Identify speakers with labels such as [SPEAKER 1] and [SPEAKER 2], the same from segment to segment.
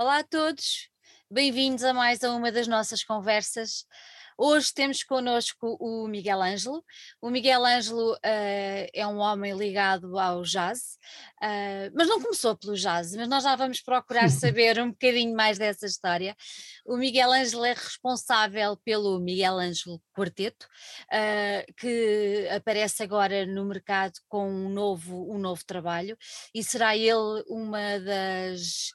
[SPEAKER 1] Olá a todos, bem-vindos a mais a uma das nossas conversas. Hoje temos connosco o Miguel Ângelo. O Miguel Ângelo uh, é um homem ligado ao jazz, uh, mas não começou pelo jazz, mas nós já vamos procurar saber um bocadinho mais dessa história. O Miguel Ângelo é responsável pelo Miguel Ângelo Quarteto, uh, que aparece agora no mercado com um novo, um novo trabalho e será ele uma das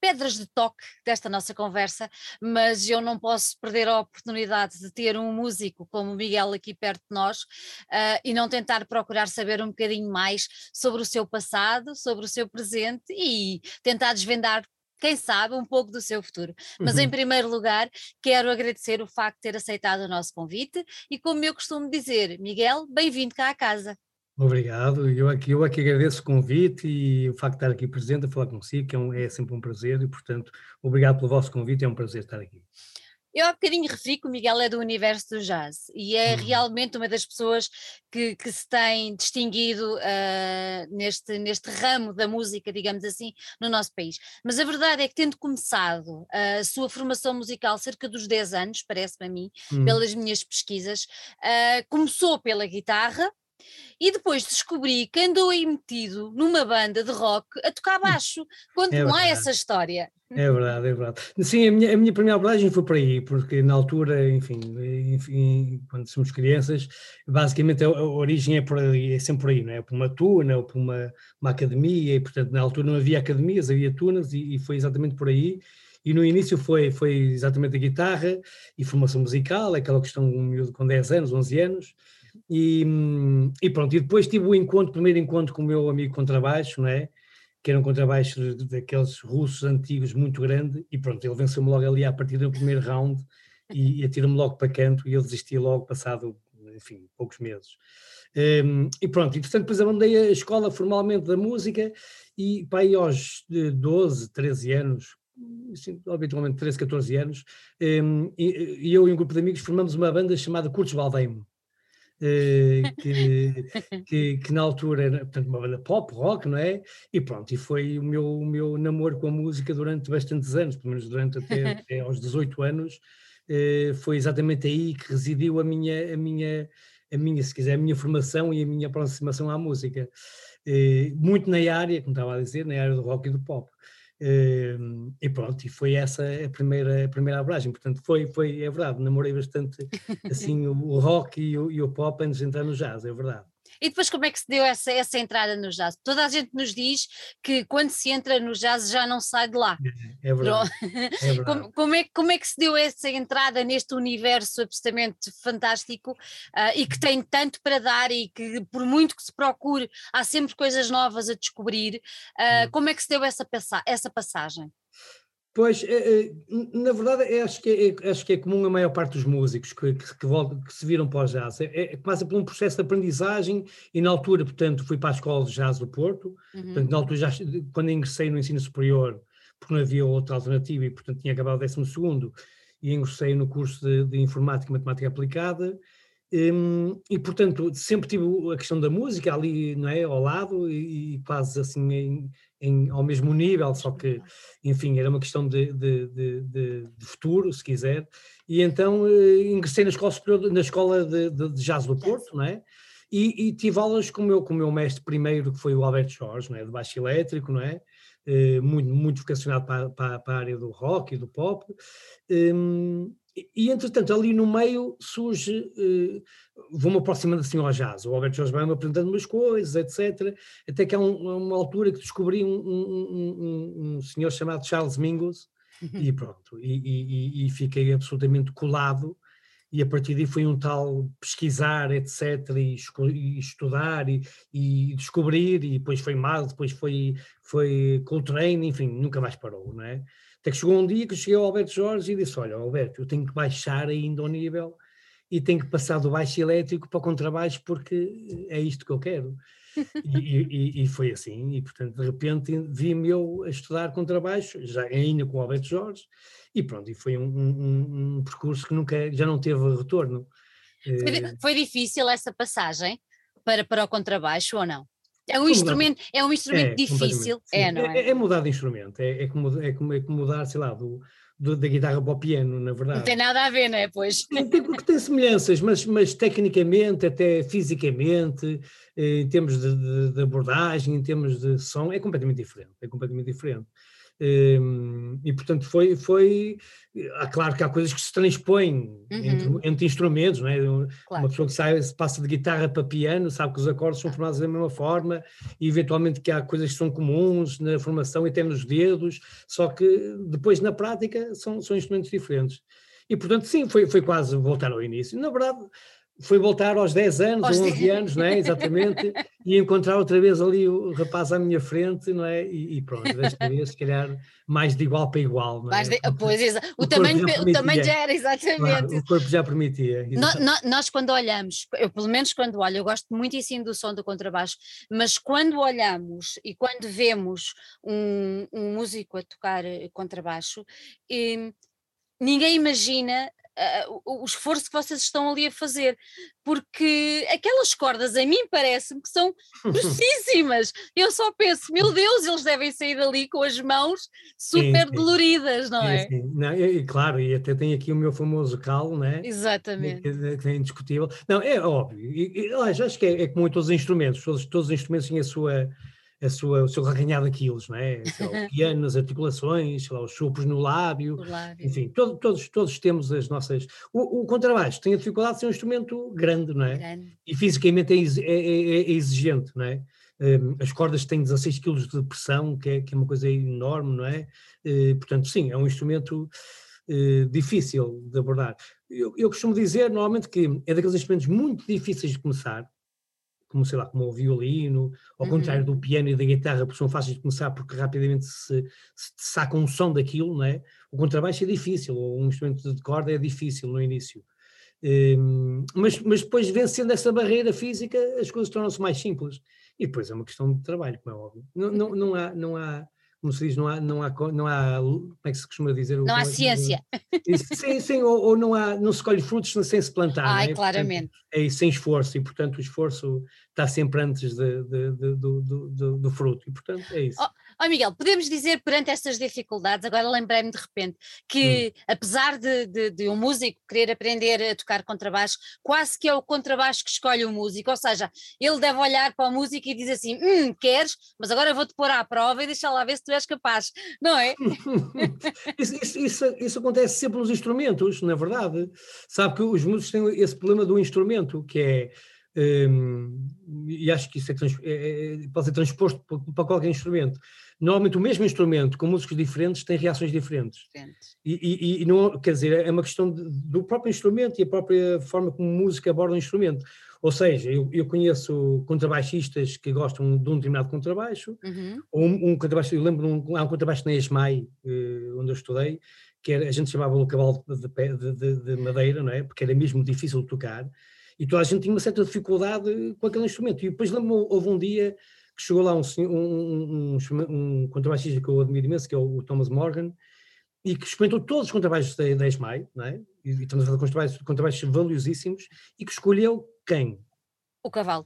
[SPEAKER 1] pedras de toque desta nossa conversa, mas eu não posso perder a oportunidade de ter um músico como o Miguel aqui perto de nós uh, e não tentar procurar saber um bocadinho mais sobre o seu passado, sobre o seu presente e tentar desvendar quem sabe, um pouco do seu futuro. Mas uhum. em primeiro lugar, quero agradecer o facto de ter aceitado o nosso convite e, como eu costumo dizer, Miguel, bem-vindo cá à casa.
[SPEAKER 2] Obrigado, eu aqui, eu aqui agradeço o convite e o facto de estar aqui presente a falar consigo, que é, um, é sempre um prazer e, portanto, obrigado pelo vosso convite, é um prazer estar aqui.
[SPEAKER 1] Eu há bocadinho referi que o Miguel é do universo do jazz e é uhum. realmente uma das pessoas que, que se tem distinguido uh, neste, neste ramo da música, digamos assim, no nosso país. Mas a verdade é que, tendo começado a sua formação musical cerca dos 10 anos, parece-me a mim, uhum. pelas minhas pesquisas, uh, começou pela guitarra, e depois descobri que andou aí metido numa banda de rock a tocar hum. baixo. Conte-me é lá essa história.
[SPEAKER 2] É verdade, é verdade. Sim, a minha, a minha primeira abordagem foi por aí, porque na altura, enfim, enfim quando somos crianças, basicamente a, a, origem é, por aí, é sempre por aí, não é? Por uma tuna ou por uma, uma academia, e portanto na altura não havia academias, havia tunas, e, e foi exatamente por aí. E no início foi, foi exatamente a guitarra e formação musical, aquela questão um miúdo com 10 anos, 11 anos, e, e, pronto, e depois tive o encontro, o primeiro encontro com o meu amigo contrabaixo, não é? Que era um contrabaixo daqueles russos antigos muito grande, e pronto, ele venceu-me logo ali a partir do primeiro round e, e atirou-me logo para canto e eu desisti logo passado, enfim, poucos meses. Um, e pronto, e portanto depois abandei a escola formalmente da música e para aí aos 12, 13 anos, assim, habitualmente 13, 14 anos, um, e, e, eu e um grupo de amigos formamos uma banda chamada Curtos Baldeimo. Eh, que, que, que, na altura era portanto, uma banda pop, rock, não é? E pronto, e foi o meu, o meu namoro com a música durante bastantes anos, pelo menos durante até, até aos 18 anos, eh, foi exatamente aí que residiu a minha, a minha, a minha, se quiser, a minha formação e a minha aproximação à música. Eh, muito na área, como estava a dizer, na área do rock e do pop. Uh, e pronto, e foi essa a primeira, a primeira abragem, portanto foi, foi, é verdade, namorei bastante assim o, o rock e o, e o pop antes de entrar no jazz, é verdade.
[SPEAKER 1] E depois como é que se deu essa, essa entrada no jazz? Toda a gente nos diz que quando se entra no jazz já não sai de lá.
[SPEAKER 2] É, é verdade. É verdade.
[SPEAKER 1] Como, como, é, como é que se deu essa entrada neste universo absolutamente fantástico uh, e que tem tanto para dar e que por muito que se procure há sempre coisas novas a descobrir. Uh, como é que se deu essa, essa passagem?
[SPEAKER 2] Pois, é, é, na verdade, acho que, é, acho que é comum a maior parte dos músicos que, que, que, voltam, que se viram para o jazz. É, passa por um processo de aprendizagem e na altura, portanto, fui para a Escola de Jazz do Porto. Uhum. Portanto, na altura, já, quando ingressei no ensino superior, porque não havia outra alternativa e, portanto, tinha acabado o 12 e ingressei no curso de, de Informática e Matemática Aplicada. Um, e portanto sempre tive a questão da música ali não é ao lado e, e quase assim em, em, ao mesmo nível só que enfim era uma questão de, de, de, de futuro se quiser. E então uh, ingressei na escola superior, na escola de, de, jazz do Porto não é? E, e, tive aulas com o meu com o meu mestre primeiro que foi o Alberto Jorge não é? De baixo elétrico não é? Uh, muito muito vocacionado para, para, para, a área do rock e do pop. Um, e, entretanto, ali no meio surge, uh, vou-me aproximando assim ao jazz, o Albert Jorge vai-me apresentando umas coisas, etc. Até que há um, uma altura que descobri um, um, um senhor chamado Charles Mingus, uhum. e pronto, e, e, e, fiquei absolutamente colado, e a partir daí foi um tal pesquisar, etc., e, e estudar, e, descobrir, e depois foi mais, depois foi, foi Coltrane, enfim, nunca mais parou, não é? Até que chegou um dia que cheguei ao Alberto Jorge e disse: Olha, Alberto, eu tenho que baixar ainda o nível e tenho que passar do baixo elétrico para o contrabaixo porque é isto que eu quero. e, e, e, foi assim, e portanto de repente vi-me eu a estudar contrabaixo, já ainda com o Alberto Jorge, e pronto, e foi um, um, um percurso que nunca, já não teve retorno.
[SPEAKER 1] Foi, foi difícil essa passagem para, para o contrabaixo ou não? É um instrumento, é um instrumento é, difícil, é, não é?
[SPEAKER 2] é? É, mudar de instrumento, é, é, como, é, como, é como mudar, sei lá, do, do, da guitarra para o piano, na verdade.
[SPEAKER 1] Não tem nada a ver, não é? Pois.
[SPEAKER 2] Tem, porque tem semelhanças, mas, mas tecnicamente, até fisicamente, eh, em termos de, de, de, abordagem, em termos de som, é completamente diferente. É completamente diferente. Ehm, e portanto foi, foi claro que há coisas que se transpõem uhum. entre, entre, instrumentos, não é? Claro. Uma pessoa que sai, se passa de guitarra para piano, sabe que os acordes são formados da mesma forma, e eventualmente que há coisas que são comuns na formação e até nos dedos, só que depois na prática são, são instrumentos diferentes. E portanto, sim, foi, foi quase voltar ao início. Na verdade, foi voltar aos 10 anos, aos 11 anos, não é? Exatamente, e encontrar outra vez ali o rapaz à minha frente, não é? E, e pronto, desta vez, se calhar, mais de igual para igual, não é?
[SPEAKER 1] De, pois, o, o, tamanho, já o tamanho já era, exatamente. Claro,
[SPEAKER 2] o corpo já permitia.
[SPEAKER 1] Nós, nós, quando olhamos, eu pelo menos quando olho, eu gosto muitíssimo do som do contrabaixo, mas quando olhamos e quando vemos um, um músico a tocar eh, contrabaixo, e, ninguém imagina uh, o, esforço que vocês estão ali a fazer, porque aquelas cordas a mim parece-me que são grossíssimas. Eu só penso, meu Deus, eles devem sair dali com as mãos super sim, doloridas, não é?
[SPEAKER 2] Sim, não, e, claro, e até tem aqui o meu famoso calo, não é?
[SPEAKER 1] Exatamente.
[SPEAKER 2] Que, que é indiscutível. Não, é óbvio, e, e, acho que é, é como em todos os instrumentos, todos, todos os instrumentos têm a sua a sua, o seu arranhado de quilos, não é? O piano, as articulações, lá, os chupos no lábio, lábio. enfim, todo, todos, todos temos as nossas. O, o, contrabaixo tem a dificuldade de ser um instrumento grande, não é? Grande. E fisicamente é, é, é, é exigente, não é? Um, as cordas têm 16 kg de pressão, que é, que é uma coisa enorme, não é? Uh, portanto, sim, é um instrumento uh, difícil de abordar. Eu, eu costumo dizer, normalmente, que é daqueles instrumentos muito difíceis de começar, como sei lá, como o violino, ao uhum. contrário do piano e da guitarra, porque são fáceis de começar porque rapidamente se, se saca um som daquilo, não é? O contrabaixo é difícil, ou um instrumento de corda é difícil no início. Um, mas, mas depois vencendo essa barreira física, as coisas tornam-se mais simples. E depois é uma questão de trabalho, como é óbvio. Não, não, não há, não há como se diz, não há, não há, não há como é que se costuma dizer?
[SPEAKER 1] Não há ciência.
[SPEAKER 2] Sim, sim, ou, ou, não, há, não se colhe frutos sem se plantar.
[SPEAKER 1] Ai,
[SPEAKER 2] é?
[SPEAKER 1] claramente.
[SPEAKER 2] Portanto, é sem esforço, e portanto o esforço está sempre antes de, de, de, do, do, do, fruto, e portanto é isso.
[SPEAKER 1] Oh, oh Miguel, podemos dizer perante estas dificuldades, agora lembrei-me de repente, que hum. apesar de, de, de, um músico querer aprender a tocar contrabaixo, quase que é o contrabaixo que escolhe o músico, ou seja, ele deve olhar para a música e dizer assim, hum, queres, mas agora vou-te pôr à prova e deixa lá ver se tu és capaz, não é?
[SPEAKER 2] isso, isso, isso, isso, acontece sempre nos instrumentos, na verdade. Sabe que os músicos têm esse problema do instrumento, que é um, e acho que isso é, é, é, pode ser transposto para qualquer instrumento. Normalmente o mesmo instrumento com músicos diferentes tem reações diferentes. E, e, e, não, quer dizer, é uma questão de, do próprio instrumento e a própria forma como a música aborda o instrumento. Ou seja, eu, eu conheço contrabaixistas que gostam de um determinado contrabaixo, uhum. ou um, um contrabaixo, eu lembro, um, há um contrabaixo na ESMAI, eh, onde eu estudei, que era, a gente chamava o cavalo de, de, de, de, madeira, não é? Porque era mesmo difícil de tocar, e toda a gente tinha uma certa dificuldade com aquele instrumento. E depois lembro houve um dia que chegou lá um, um, um, um contrabaixista que eu admiro imenso, que é o Thomas Morgan, e que experimentou todos os contrabaixos da, da ESMAI, não é? e, e estamos a falar de contrabaixos, contrabaixos valiosíssimos, e que escolheu quem?
[SPEAKER 1] O cavalo.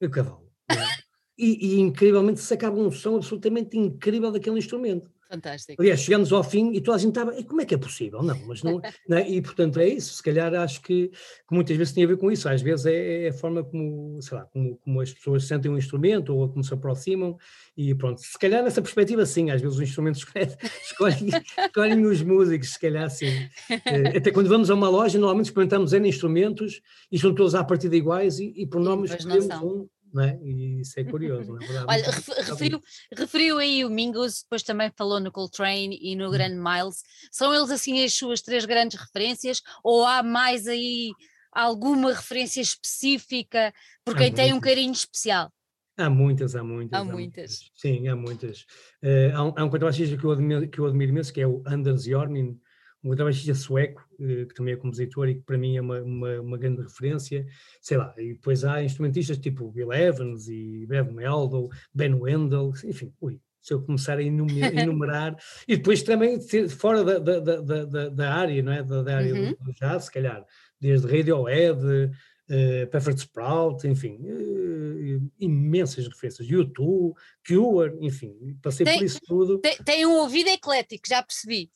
[SPEAKER 2] O cavalo. É? e, e, incrivelmente sacava um som absolutamente incrível daquele instrumento.
[SPEAKER 1] Fantástico.
[SPEAKER 2] Aliás, chegamos ao fim e toda a gente estava, e como é que é possível? Não, mas não, não é? e portanto é isso, se calhar acho que, que, muitas vezes tem a ver com isso, às vezes é, é a forma como, sei lá, como, como, as pessoas sentem um instrumento ou como se aproximam e pronto, se calhar nessa perspectiva sim, às vezes os instrumentos escolhem, escolhem os músicos, se calhar sim. Eh, até quando vamos a uma loja, normalmente experimentamos N instrumentos e são todos à partida iguais e, e por nomes escolhemos um não é? E isso é curioso, não é verdade?
[SPEAKER 1] Olha, referiu, referiu aí o Mingus, depois também falou no Coltrane e no hum. Grand Miles. São eles assim as suas três grandes referências ou há mais aí alguma referência específica por quem tem um carinho especial?
[SPEAKER 2] Há muitas, há muitas.
[SPEAKER 1] Há, há muitas. muitas.
[SPEAKER 2] Sim, há muitas. Uh, há um, há um contrabaixista que eu admiro, que eu admiro imenso, que é o Anders Jormin, um contrabaixista sueco, eh, que também é compositor e que para mim é uma, uma, uma, grande referência, sei lá, e depois há instrumentistas tipo Bill Evans e Bev Meldo, Ben Wendell, enfim, ui, se eu começar a enumerar, e depois também fora da, da, da, da, área, não é, da, da área uhum. do jazz, se calhar, desde Radiohead, uh, Perfect Sprout, enfim, uh, imensas referências, YouTube, Cure, enfim, passei tem, por isso tudo.
[SPEAKER 1] Tem, tem, um ouvido eclético, já percebi.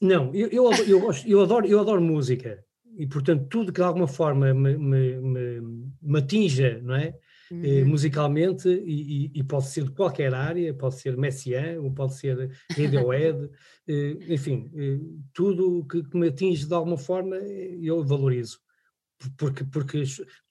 [SPEAKER 2] Não, eu, eu, eu, eu, adoro, eu adoro música e, portanto, tudo que de alguma forma me, me, me, me atinja, não é? Eh, uhum. musicalmente, e, e, pode ser de qualquer área, pode ser Messiaen, ou pode ser Radiohead, eh, enfim, eh, tudo que, que, me atinge de alguma forma eu valorizo. Porque, porque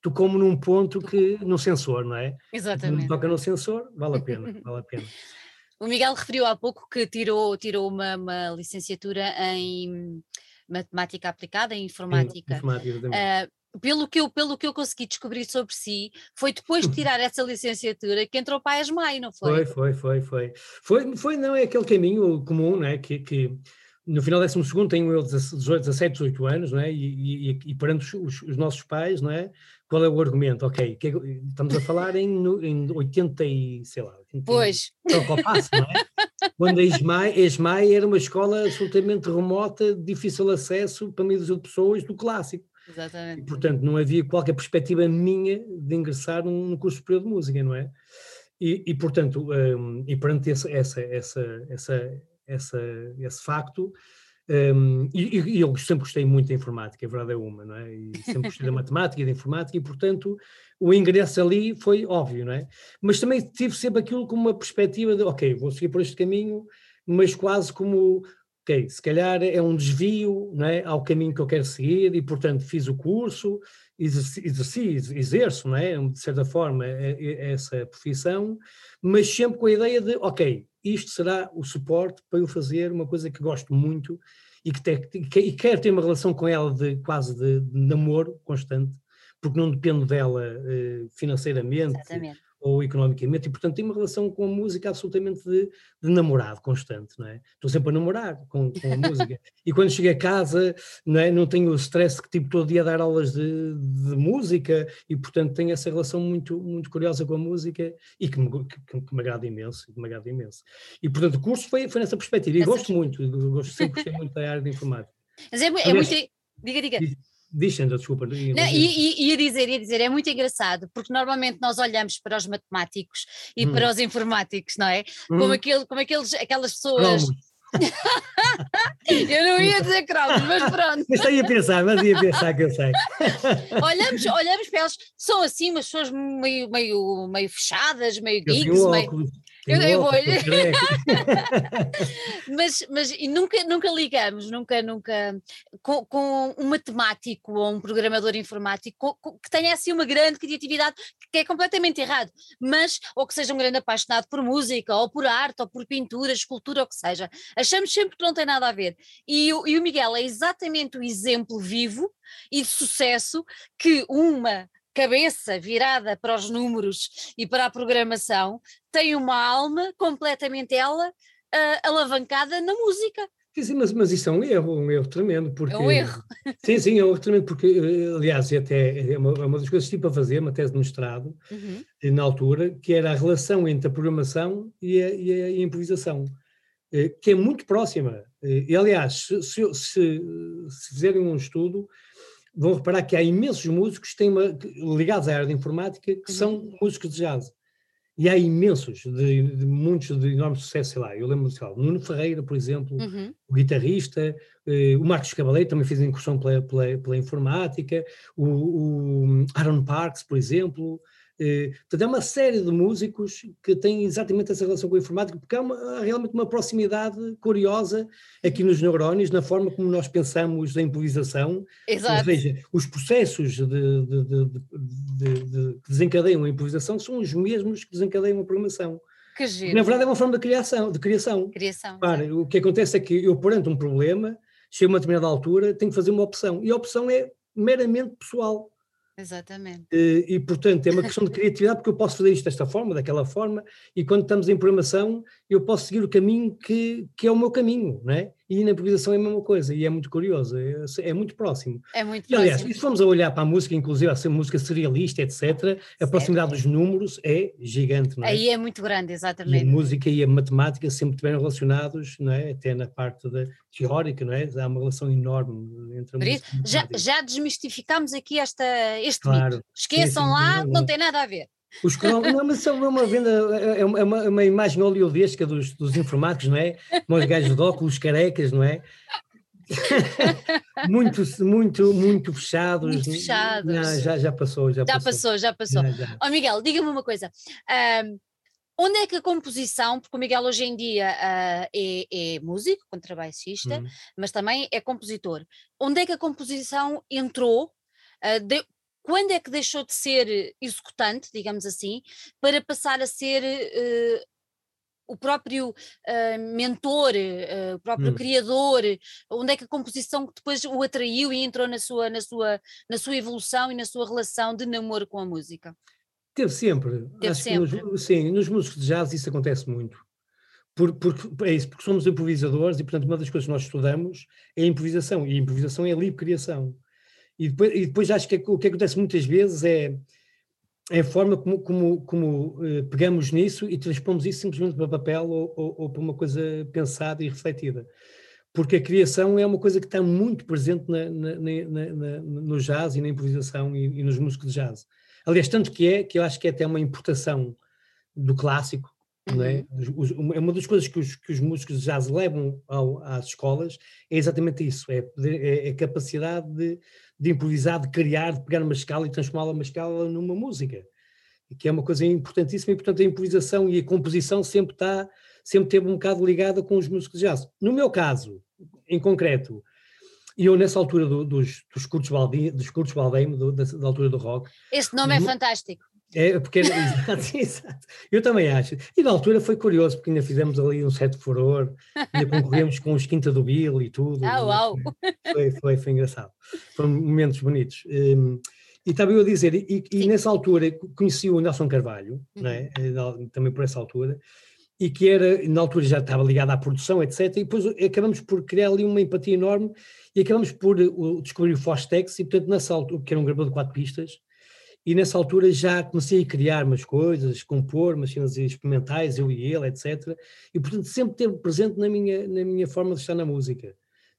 [SPEAKER 2] tocou-me num ponto que, no sensor, não é?
[SPEAKER 1] Exatamente.
[SPEAKER 2] Toca no sensor, vale a pena, vale a pena.
[SPEAKER 1] O Miguel referiu há pouco que tirou, tirou uma, uma licenciatura em matemática aplicada, em informática. Sim, informática uh, pelo que, eu, pelo que eu consegui descobrir sobre si, foi depois de tirar essa licenciatura que entrou para a ESMAI, não foi?
[SPEAKER 2] Foi, foi, foi, foi. Foi, foi não é aquele caminho comum, não é? Que, que no final do 12 tenho eu 18, 17, 18 anos, não é? E, e, e perante os, os, nossos pais, não é? Qual é o argumento? Ok, é estamos a falar em, em 80 e, sei lá, 80,
[SPEAKER 1] pois.
[SPEAKER 2] Troca ao passo, não é? Quando a ESMAI, a ESMAI era uma escola absolutamente remota, de difícil acesso para milhares de pessoas do clássico.
[SPEAKER 1] Exatamente.
[SPEAKER 2] E, portanto, não havia qualquer perspectiva minha de ingressar num curso superior de música, não é? E, e portanto, um, e perante essa, essa, essa, essa, essa, esse facto, um, e, e, eu sempre gostei muito da informática, a verdade é uma, não é? E sempre gostei da matemática e da informática, e portanto o ingresso ali foi óbvio, não é? Mas também tive sempre aquilo como uma perspectiva de, ok, vou seguir por este caminho, mas quase como, ok, se calhar é um desvio não é, ao caminho que eu quero seguir, e portanto fiz o curso, exerci, exerço, não é? De certa forma, essa profissão, mas sempre com a ideia de, ok, isto será o suporte para eu fazer uma coisa que gosto muito e que, te, que e quero ter uma relação com ela de quase de, de namoro constante, porque não dependo dela uh, financeiramente Exatamente ou economicamente, e portanto tem uma relação com a música absolutamente de, de namorado constante, não é? Estou sempre a namorar com, com a música. E quando chego a casa, não, é? não tenho o stress que tipo todo dia a dar aulas de, de, música, e portanto tenho essa relação muito, muito curiosa com a música e que me, que, que me agrada imenso, que me agrada imenso. E portanto o curso foi, foi nessa perspectiva, e gosto muito, gosto, sempre gostei muito da área de informática.
[SPEAKER 1] Mas é, é muito... Diga, diga.
[SPEAKER 2] Diz, Sandra, desculpa.
[SPEAKER 1] Não, e, ia dizer, ia dizer, é muito engraçado, porque normalmente nós olhamos para os matemáticos e hum. para os informáticos, não é? Hum. Como, aquele, como aqueles, aquelas pessoas. eu não ia dizer cromos, mas pronto.
[SPEAKER 2] Mas ia pensar, mas ia pensar que eu sei.
[SPEAKER 1] olhamos, olhamos para eles, são assim umas pessoas meio, meio, meio fechadas, meio geeks, meio, eu, eu vou. mas mas e nunca, nunca ligamos, nunca, nunca, com, com um matemático ou um programador informático com, com, que tenha assim uma grande criatividade, que é completamente errado, mas, ou que seja um grande apaixonado por música, ou por arte, ou por pintura, escultura, ou que seja. Achamos sempre que não tem nada a ver. E, e o Miguel é exatamente o exemplo vivo e de sucesso que uma cabeça virada para os números e para a programação, tem uma alma completamente ela uh, alavancada na música.
[SPEAKER 2] Sim, mas, mas isso é um erro, um erro tremendo. Porque,
[SPEAKER 1] é um erro.
[SPEAKER 2] Sim, sim, é um erro tremendo, porque, eh, aliás, é até é uma, é uma das coisas que tive a fazer, uma tese de mestrado, uhum. na altura, que era a relação entre a programação e a, e a, improvisação, eh, que é muito próxima. E, aliás, se, se, se fizerem um estudo, vão reparar que há imensos músicos têm uma, ligados à área de informática que uhum. são músicos de jazz. E há imensos, de, de, muitos de enorme sucesso, sei lá, eu lembro, sei lá, Nuno Ferreira, por exemplo, uhum. o guitarrista, eh, o Marcos Cavaleiro também fez incursão pela, pela, pela informática, o, o Aaron Parks, por exemplo, portanto, é uma série de músicos que têm exatamente essa relação com a informática, porque há, uma, há realmente uma proximidade curiosa aqui nos neurónios, na forma como nós pensamos da improvisação.
[SPEAKER 1] Exato.
[SPEAKER 2] Ou seja, os processos de, de, de, que desencadeiam a improvisação são os mesmos que desencadeiam a programação.
[SPEAKER 1] Que giro.
[SPEAKER 2] Na verdade, é uma forma de criação. De criação.
[SPEAKER 1] criação
[SPEAKER 2] Para, o que acontece é que eu, perante um problema, chego a uma determinada altura, tenho que fazer uma opção. E a opção é meramente pessoal.
[SPEAKER 1] Exatamente.
[SPEAKER 2] E, portanto, é uma questão de criatividade, porque eu posso fazer isto desta forma, daquela forma, e quando estamos em programação, eu posso seguir o caminho que, que é o meu caminho, não é? E na improvisação é a mesma coisa, e é muito curioso, é, é muito próximo.
[SPEAKER 1] É muito
[SPEAKER 2] e, aliás, próximo. se formos a olhar para a música, inclusive a música serialista, etc., certo. a proximidade dos números é gigante, não é?
[SPEAKER 1] Aí é muito grande, exatamente.
[SPEAKER 2] E a música e a matemática sempre estiveram relacionados, não é? Até na parte da teórica, não é? Há uma relação enorme entre a música
[SPEAKER 1] já, já desmistificámos aqui esta? Este claro. mito. Esqueçam lá, não, não, tem nada a ver.
[SPEAKER 2] Os não, mas são uma venda, é uma, é uma imagem oleodesca dos, dos informáticos, não é? Com os gajos de óculos carecas, não é? muito, muito, muito fechados.
[SPEAKER 1] Muito fechados.
[SPEAKER 2] Não, já, já passou, já,
[SPEAKER 1] já
[SPEAKER 2] passou.
[SPEAKER 1] passou. Já passou, já passou. Oh, Miguel, diga-me uma coisa. Um, onde é que a composição, porque o Miguel hoje em dia uh, é, é, músico, contrabaixista, uhum. mas também é compositor. Onde é que a composição entrou? Uh, de, quando é que deixou de ser executante, digamos assim, para passar a ser uh, o próprio uh, mentor, uh, o próprio hum. criador, onde é que a composição depois o atraiu e entrou na sua, na, sua, na sua evolução e na sua relação de namoro com a música?
[SPEAKER 2] Teve sempre.
[SPEAKER 1] Teve Acho sempre.
[SPEAKER 2] Nos, sim, nos músicos de jazz isso acontece muito. Por, por, é isso, porque somos improvisadores e, portanto, uma das coisas que nós estudamos é a improvisação, e a improvisação é a livre criação. E depois, e depois acho que o que acontece muitas vezes é é a forma como, como, como uh, pegamos nisso e transpomos isso simplesmente para papel ou, ou, ou, para uma coisa pensada e refletida. Porque a criação é uma coisa que está muito presente na, na, na, no jazz e na improvisação e, e, nos músicos de jazz. Aliás, tanto que é, que eu acho que é até uma importação do clássico, é? Uhum. é uma das coisas que os, que os músicos de jazz levam ao, às escolas é exatamente isso, é, é a capacidade de de improvisar, de criar, de pegar uma escala e transformá-la uma escala numa música, que é uma coisa importantíssima e portanto a improvisação e a composição sempre está, sempre teve um bocado ligada com os músicos de jazz. No meu caso, em concreto, e eu nessa altura do, dos, dos curtos dos curtos da, da, altura do rock...
[SPEAKER 1] Este nome é fantástico.
[SPEAKER 2] É, porque exato, exato, eu também acho. E na altura foi curioso, porque ainda fizemos ali um certo furor, ainda concorremos com os Quinta do Bill e tudo.
[SPEAKER 1] Ah, uau!
[SPEAKER 2] Foi, foi, foi engraçado. Foram momentos bonitos. Um, e estava eu a dizer, e, e nessa altura conheci o Nelson Carvalho, uhum. né, também por essa altura, e que era, na altura já estava ligado à produção, etc. E depois acabamos por criar ali uma empatia enorme e acabamos por uh, descobrir o Fostex, e portanto nessa altura, que era um gravador de quatro pistas, e nessa altura já comecei a criar umas coisas, compor umas cenas experimentais, eu e ele, etc. E portanto sempre teve presente na minha, na minha forma de estar na música.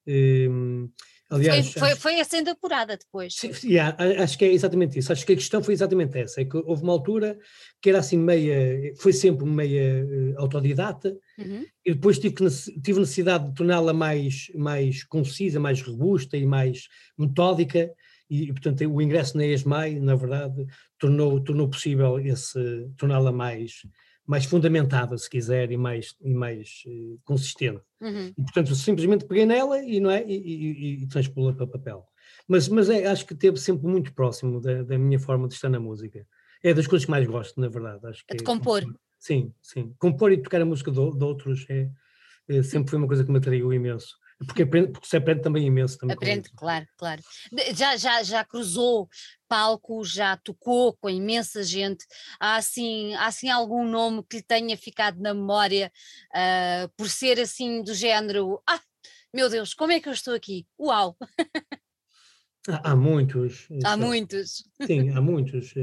[SPEAKER 2] Um,
[SPEAKER 1] aliás, foi, foi, foi sendo apurada depois.
[SPEAKER 2] Sim, yeah, acho que é exatamente isso. Acho que a questão foi exatamente essa. É que houve uma altura que era assim meia, foi sempre meia uh, autodidata, uhum. e depois tive, tive necessidade de torná-la mais, mais concisa, mais robusta e mais metódica, e, portanto, o ingresso na ESMAI, na verdade, tornou, tornou possível esse, torná-la mais, mais fundamentada, se quiser, e mais, e mais uh, consistente. Uhum. E, portanto, simplesmente peguei nela e, não é, e, e, e transpô-la para papel. Mas, mas é, acho que esteve sempre muito próximo da, da, minha forma de estar na música. É das coisas que mais gosto, na verdade. Acho que
[SPEAKER 1] é de compor.
[SPEAKER 2] É, sim, sim. Compor e tocar a música de, de outros é, é, sempre foi uma coisa que me atraiu imenso. Porque, aprende, porque se aprende também imenso. Também
[SPEAKER 1] aprende, claro, claro. Já, já, já cruzou palco, já tocou com imensa gente. Há assim, há assim algum nome que lhe tenha ficado na memória uh, por ser assim do género. Ah, meu Deus, como é que eu estou aqui? Uau!
[SPEAKER 2] Há, há muitos.
[SPEAKER 1] Há muitos.
[SPEAKER 2] Sim, há muitos.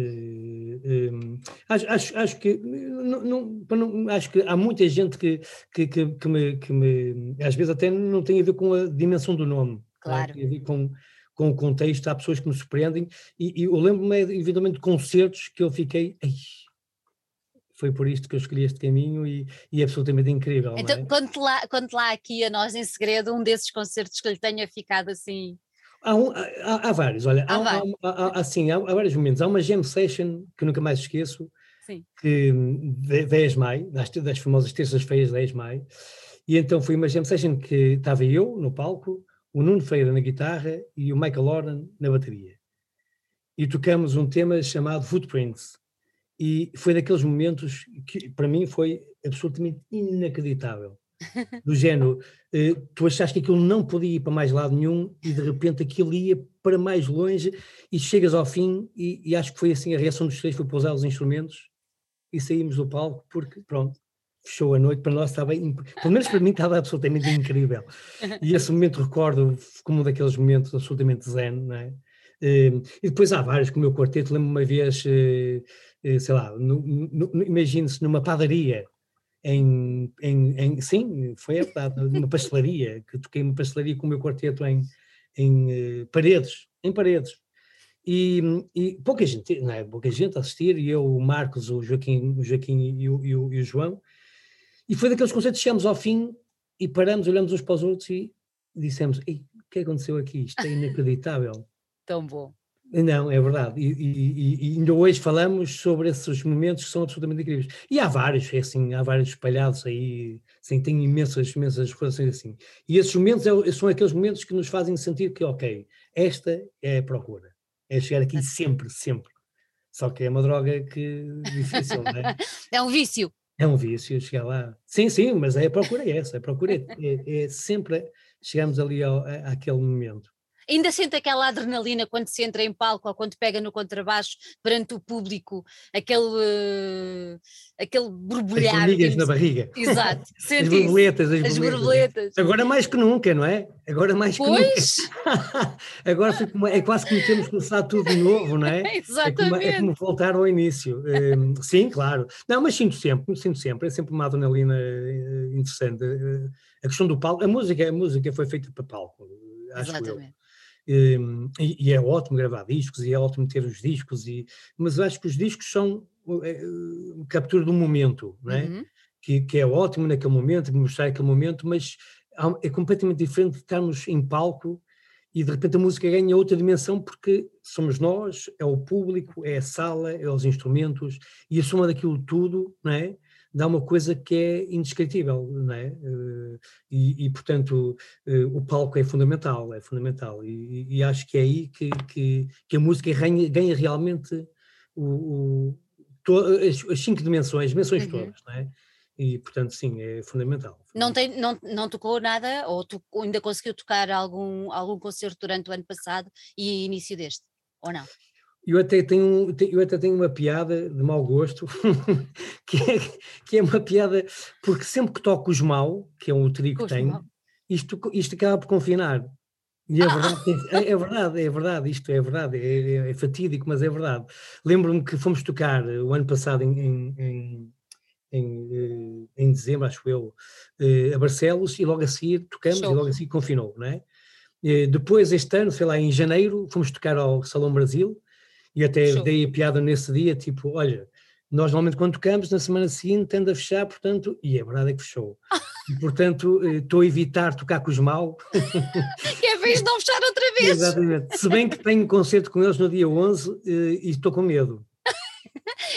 [SPEAKER 2] acho, acho, acho, que, não, não, acho que há muita gente que, que, que, que, me, que me, às vezes até não tem a ver com a dimensão do nome.
[SPEAKER 1] Claro.
[SPEAKER 2] Tem a ver com, com o contexto, há pessoas que me surpreendem e, e eu lembro-me eventualmente de concertos que eu fiquei, foi por isto que eu escolhi este caminho e, e é absolutamente incrível.
[SPEAKER 1] Então,
[SPEAKER 2] é?
[SPEAKER 1] quando, lá, quando lá aqui a nós em segredo, um desses concertos que lhe tenha ficado assim
[SPEAKER 2] Há, um, há, há, vários, olha, há, há, há, assim, há, vários momentos. Há uma jam session que nunca mais esqueço,
[SPEAKER 1] Sim.
[SPEAKER 2] que 10 de maio, das, das famosas terças-feiras 10 de maio, e então foi uma jam session que estava eu no palco, o Nuno Feira na guitarra e o Michael Lauren na bateria. E tocamos um tema chamado Footprints. E foi daqueles momentos que para mim foi absolutamente inacreditável do género, eh, tu achaste que aquilo não podia ir para mais lado nenhum e de repente aquilo ia para mais longe e chegas ao fim e, e acho que foi assim a reação dos três, foi pousar os instrumentos e saímos do palco porque pronto, fechou a noite, para nós estava, pelo menos para mim estava absolutamente incrível. E esse momento recordo como um daqueles momentos absolutamente zen, não é? Eh, e depois há vários, como o meu quarteto, lembro-me uma vez, eh, sei lá, imagine-se numa padaria, em, em, em, sim, foi verdade, numa pastelaria, que toquei uma pastelaria com o meu quarteto em, em uh, paredes, em paredes. e, e, pouca gente, não é? Pouca gente a assistir, e eu, o Marcos, o Joaquim, o Joaquim e o, e o, e o João, e foi daqueles concertos que chegamos ao fim e paramos, olhamos uns para os outros e dissemos, o que aconteceu aqui? Isto é inacreditável.
[SPEAKER 1] Tão bom.
[SPEAKER 2] Não, é verdade. E, e, e, ainda hoje falamos sobre esses momentos que são absolutamente incríveis. E há vários, é assim, há vários espalhados aí, assim, tem imensas, imensas relações assim. E esses momentos é, são aqueles momentos que nos fazem sentir que, ok, esta é a procura. É chegar aqui sempre, sempre. Só que é uma droga que difícil, não é?
[SPEAKER 1] é um vício.
[SPEAKER 2] É um vício chegar lá. Sim, sim, mas é a procura é essa. A procura é, é, é sempre chegamos ali ao, àquele momento.
[SPEAKER 1] Ainda sente aquela adrenalina quando se entra em palco ou quando pega no contrabaixo perante o público, aquele, uh, aquele borbulhar. As
[SPEAKER 2] formigas na barriga.
[SPEAKER 1] Exato.
[SPEAKER 2] as borboletas, as,
[SPEAKER 1] as borboletas.
[SPEAKER 2] Agora mais que nunca, não é? Agora mais
[SPEAKER 1] pois.
[SPEAKER 2] que nunca. Agora é quase que temos que começar tudo de novo, não é?
[SPEAKER 1] Exatamente.
[SPEAKER 2] É como, é como voltar ao início. Um, sim, claro. Não, mas sinto sempre, sinto sempre. É sempre uma adrenalina eh, interessante. Eh, a questão do palco, a música, a música foi feita para palco, acho Exatamente. eu. Hum, e, é ótimo gravar discos e é ótimo ter os discos, e, mas acho que os discos são uh, captura do momento, não é? Uhum. Que, que, é ótimo naquele momento, mostrar aquele momento, mas é completamente diferente de estarmos em palco e de repente a música ganha outra dimensão porque somos nós, é o público, é a sala, é os instrumentos e a soma daquilo tudo, não é? Dá uma coisa que é indescritível, não é? Eh, e, e portanto, eh, o palco é fundamental, é fundamental, e, e acho que é aí que, que, que a música ganha, ganha realmente o, o to, as, as, cinco dimensões, as dimensões uhum. todas, não é? E, portanto, sim, é fundamental.
[SPEAKER 1] Não, tem, não, não tocou nada, ou tu, ainda conseguiu tocar algum, algum concerto durante o ano passado e início deste, ou não?
[SPEAKER 2] Eu até tenho, eu até tenho uma piada de mau gosto, que, é, que é uma piada, porque sempre que toco os mal, que é um trigo que tenho, isto, isto acaba por confinar. E é verdade, é, é, verdade, é verdade, isto é verdade, é, é, é fatídico, mas é verdade. Lembro-me que fomos tocar o ano passado em, em, em, em, eh, em dezembro, acho eu, eh, a Barcelos, e logo a seguir tocamos Show. e logo a seguir confinou, não é? Depois, este ano, sei lá, em janeiro, fomos tocar ao Salão Brasil, e até Show. dei a piada nesse dia, tipo, olha, nós normalmente quando tocamos, na semana seguinte tende a fechar, portanto, e é verdade é que fechou. E, portanto, eh, estou a evitar tocar com os mal.
[SPEAKER 1] que é vez não fechar outra vez.
[SPEAKER 2] Exatamente. Se bem que tenho um concerto com eles no dia 11 eh, e estou com medo.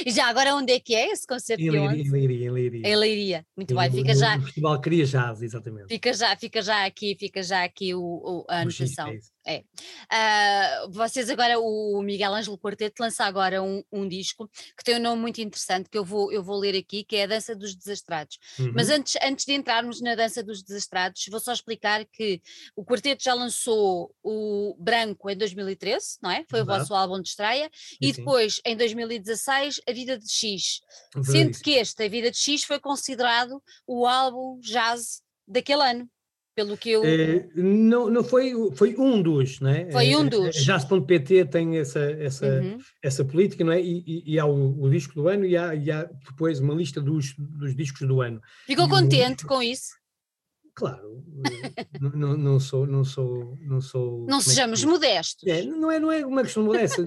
[SPEAKER 1] E já agora onde é que é esse concerto
[SPEAKER 2] em Leiria, em Leiria, em
[SPEAKER 1] Leiria. Em Leiria, muito bem, fica já.
[SPEAKER 2] No Festival Cria Jazz, exatamente.
[SPEAKER 1] Fica já, fica já aqui, fica já aqui o, o a anotação. É é. Uh, vocês agora, o Miguel Ângelo Quarteto lança agora um, um, disco que tem um nome muito interessante que eu vou, eu vou ler aqui, que é a Dança dos Desastrados. Uhum. Mas antes, antes de entrarmos na Dança dos Desastrados, vou só explicar que o quarteto já lançou o Branco em 2013, não é? Foi Exato. o vosso álbum de estreia, sim, e depois, sim. em 2016, A Vida de X. Sendo que este, A Vida de X, foi considerado o álbum jazz daquele ano pelo que eu.
[SPEAKER 2] É, não, não foi, foi um dos, não é?
[SPEAKER 1] Foi um dos.
[SPEAKER 2] Jazz.pt tem essa, essa, uhum. essa política, não é? E, e, e há o, o, disco do ano e há, e há depois uma lista dos, dos discos do ano.
[SPEAKER 1] Ficou contente com isso?
[SPEAKER 2] Claro, eh, não, não sou, não sou, não sou.
[SPEAKER 1] Não é sejamos é modestos.
[SPEAKER 2] É, não é, não é uma questão modesta.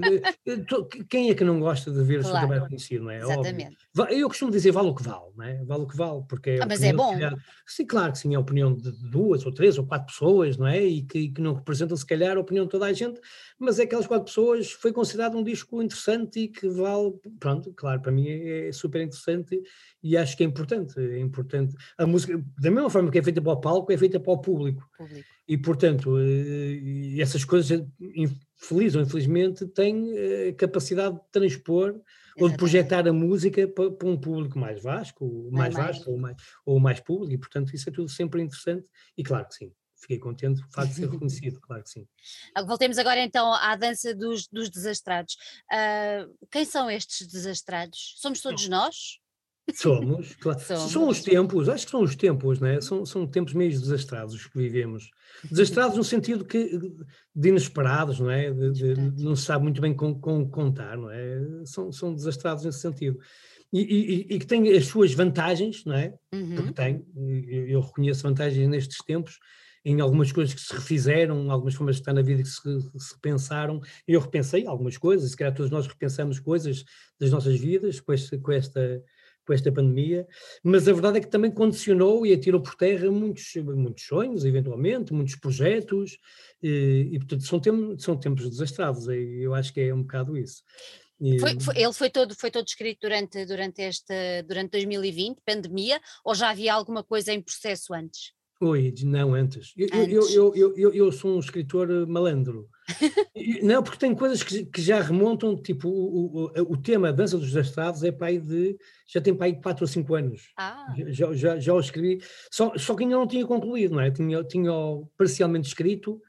[SPEAKER 2] Quem é que não gosta de ver claro. o seu trabalho conhecido, não é?
[SPEAKER 1] Exatamente.
[SPEAKER 2] Óbvio. Eu costumo dizer vale o que vale, não é? Vale o que vale, porque é
[SPEAKER 1] ah, mas é bom.
[SPEAKER 2] Calhar, sim, claro que sim, é a opinião de duas ou três ou quatro pessoas, não é? E que, que não representam se calhar a opinião de toda a gente, mas é aquelas quatro pessoas foi considerado um disco interessante e que vale, pronto, claro, para mim é, é super interessante e acho que é importante, é importante. A música, da mesma forma que é feita para o palco, é feita para o público.
[SPEAKER 1] público.
[SPEAKER 2] E, portanto, eh, essas coisas, infeliz ou infelizmente, têm eh, capacidade de transpor Exatamente. ou de projetar a música para, para um público mais vasco, mais, mais vasto ou mais, ou mais público, e, portanto, isso é tudo sempre interessante, e claro que sim fiquei contente o facto de ser reconhecido, claro que sim.
[SPEAKER 1] Voltemos agora então à dança dos, dos desastrados. Uh, quem são estes desastrados? Somos todos nós?
[SPEAKER 2] Somos, claro. Somos. São os tempos, acho que são os tempos, não é? São, são tempos meio desastrados que vivemos. Desastrados no sentido que, de inesperados, não é? De, de, não se sabe muito bem com, com, contar, não é? São, são desastrados nesse sentido. E, e, e, que têm as suas vantagens, não é? Uhum. Porque tem, eu, eu reconheço vantagens nestes tempos, em algumas coisas que se refizeram, algumas formas de estar na vida que se, se repensaram. Eu repensei algumas coisas, se calhar todos nós repensamos coisas das nossas vidas com, com esta com esta pandemia, mas a verdade é que também condicionou e atirou por terra muitos, muitos sonhos, eventualmente, muitos projetos, e, e portanto são, tempos, são tempos desastrados, eu acho que é um bocado isso.
[SPEAKER 1] Foi, foi, ele foi todo, foi todo escrito durante, durante, este, durante 2020, pandemia, ou já havia alguma coisa em processo antes?
[SPEAKER 2] Oi, não, antes. Eu, antes. Eu, eu, eu, eu, sou um escritor eh, malandro. não, porque tem coisas que, que já remontam, tipo, o, o, o tema Dança dos Desastrados é pai de. já tem pai de 4 ou 5 anos. Ah. Já, já, já o escrevi, só, só que ainda não tinha concluído, não é? Tinha, tinha parcialmente escrito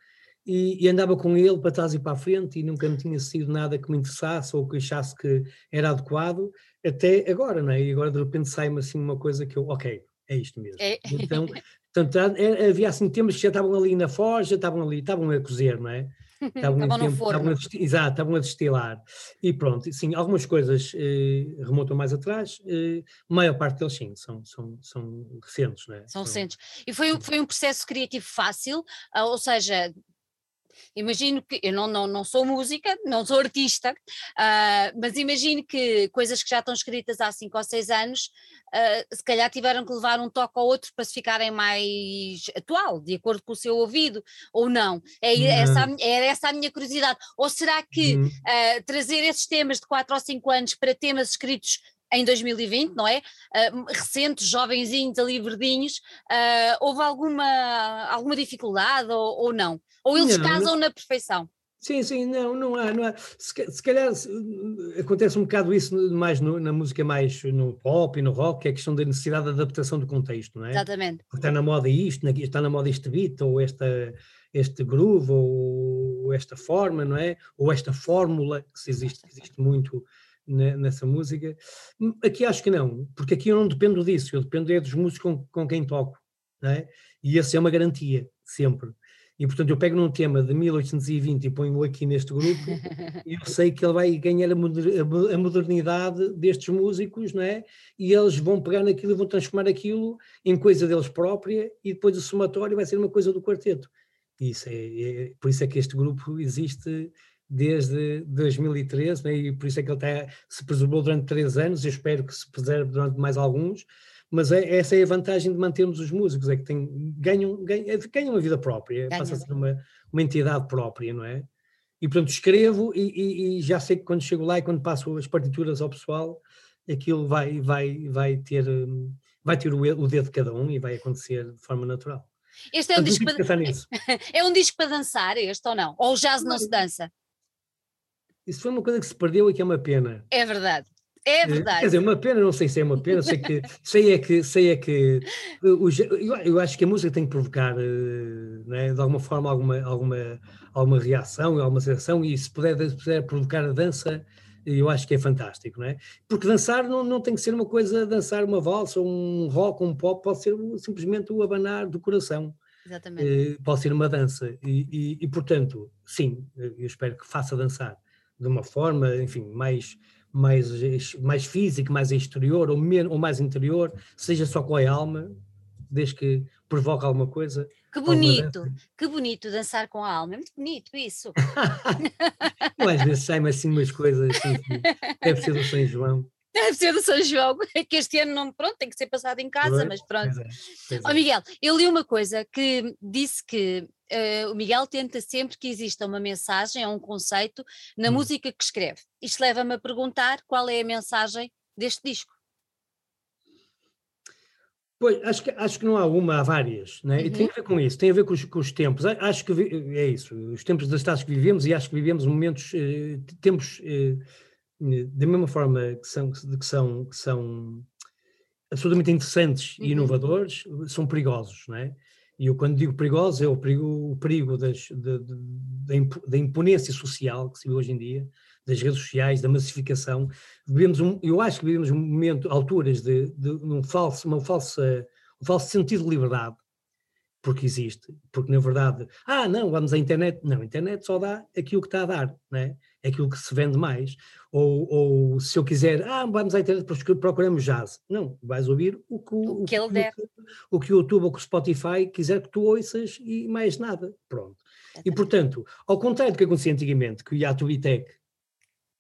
[SPEAKER 2] e, e, andava com ele para trás e para a frente e nunca me tinha sido nada que me interessasse ou que achasse que era adequado, até agora, não é? E agora de repente sai-me assim uma coisa que eu, ok, é isto mesmo. É. Então, portanto, havia assim temas que já estavam ali na forja, estavam ali, estavam a cozer, não é?
[SPEAKER 1] Estavam, estavam tempo.
[SPEAKER 2] Estavam a, exato, estavam a destilar. E pronto, sim, algumas coisas eh, remontam mais atrás, eh, a maior parte deles sim, são, são, são recentes, não é?
[SPEAKER 1] São recentes. E foi, foi um processo criativo fácil, ah, ou seja, Imagino que eu não, não, não sou música, não sou artista, uh, mas imagino que coisas que já estão escritas há 5 ou 6 anos, uh, se calhar tiveram que levar um toque ou outro para se ficarem mais atual, de acordo com o seu ouvido, ou não. É, essa, é essa a minha curiosidade. Ou será que uh, trazer esses temas de 4 ou 5 anos para temas escritos em 2020, não é? Uh, recentes, jovenzinhos ali verdinhos, uh, houve alguma, alguma dificuldade ou, ou não? Ou eles não, casam não. na perfeição?
[SPEAKER 2] Sim, sim, não, não há, não há. Se, se calhar se, acontece um bocado isso mais no, na música mais no pop e no rock, que é a questão da necessidade de adaptação do contexto, não é?
[SPEAKER 1] Exatamente.
[SPEAKER 2] Está na moda isto, está na moda este beat, ou esta, este groove, ou esta forma, não é? Ou esta fórmula, que existe, existe muito nessa música. Aqui acho que não, porque aqui eu não dependo disso, eu dependo é dos músicos com, com quem toco, é? E essa é uma garantia, sempre. E portanto eu pego num tema de 1820 e ponho-o aqui neste grupo e eu sei que ele vai ganhar a modernidade destes músicos, não é? E eles vão pegar naquilo e vão transformar aquilo em coisa deles própria e depois o somatório vai ser uma coisa do quarteto. Isso é, é por isso é que este grupo existe desde 2013 né? e por isso é que ele está, se preservou durante três anos, eu espero que se preserve durante mais alguns, mas é, essa é a vantagem de mantermos os músicos, é que tem, ganham, ganham, ganham uma vida própria, passa a ser uma, uma entidade própria, não é? E portanto escrevo e, e, e, já sei que quando chego lá e quando passo as partituras ao pessoal, aquilo vai, vai, vai ter, vai ter o, o dedo de cada um e vai acontecer de forma natural.
[SPEAKER 1] Este é um, disco para... é um disco para dançar, este ou não? Ou o jazz não se dança?
[SPEAKER 2] Isso foi uma coisa que se perdeu e que é uma pena.
[SPEAKER 1] É verdade. É verdade.
[SPEAKER 2] Quer dizer, uma pena, não sei se é uma pena, sei que, sei é que, sei é que eu, eu acho que a música tem que provocar, né, de alguma forma, alguma, alguma, alguma reação, alguma sensação, e se puder, se puder provocar a dança, eu acho que é fantástico, não é? Porque dançar não, não tem que ser uma coisa, dançar uma valsa, um rock, um pop, pode ser simplesmente o abanar do coração.
[SPEAKER 1] Exatamente.
[SPEAKER 2] pode ser uma dança, e, e, e portanto, sim, eu espero que faça dançar de uma forma, enfim, mais mais, mais físico, mais exterior ou, menos, ou mais interior, seja só com a alma, desde que provoque alguma coisa.
[SPEAKER 1] Que bonito, que bonito dançar com a alma, é muito bonito isso.
[SPEAKER 2] às vezes saem assim umas coisas assim, deve ser do São João.
[SPEAKER 1] Deve ser do São João, que este ano não, pronto, tem que ser passado em casa, mas pronto. Pois é, pois é. Oh, Miguel, eu li uma coisa que disse que uh, o Miguel tenta sempre que exista uma mensagem ou um conceito na hum. música que escreve. Isto leva-me a perguntar qual é a mensagem deste disco.
[SPEAKER 2] Pois, acho que, acho que não há uma, há várias, né? Uhum. e tem a ver com isso, tem a ver com os, com os tempos. Acho que é isso, os tempos das estados que vivemos, e acho que vivemos momentos, eh, tempos eh, da mesma forma que são, que são, que são absolutamente interessantes uhum. e inovadores, são perigosos, não é? E eu, quando digo perigosos, é o perigo, o perigo das, de, de, da imponência social que se vê hoje em dia, das redes sociais, da massificação. Vivemos um, eu acho que vivemos um momento, alturas de, de um falso, uma falsa, um falso sentido de liberdade, porque existe, porque na verdade, ah, não, vamos à internet. Não, a internet só dá aquilo que está a dar, né? aquilo que se vende mais. Ou, ou se eu quiser, ah, vamos à internet, procuramos jazz. Não, vais ouvir o que o,
[SPEAKER 1] o que ele der.
[SPEAKER 2] O que o YouTube ou que o Spotify quiser que tu ouças e mais nada. Pronto. E portanto, ao contrário do que acontecia antigamente, que ia à Tubitec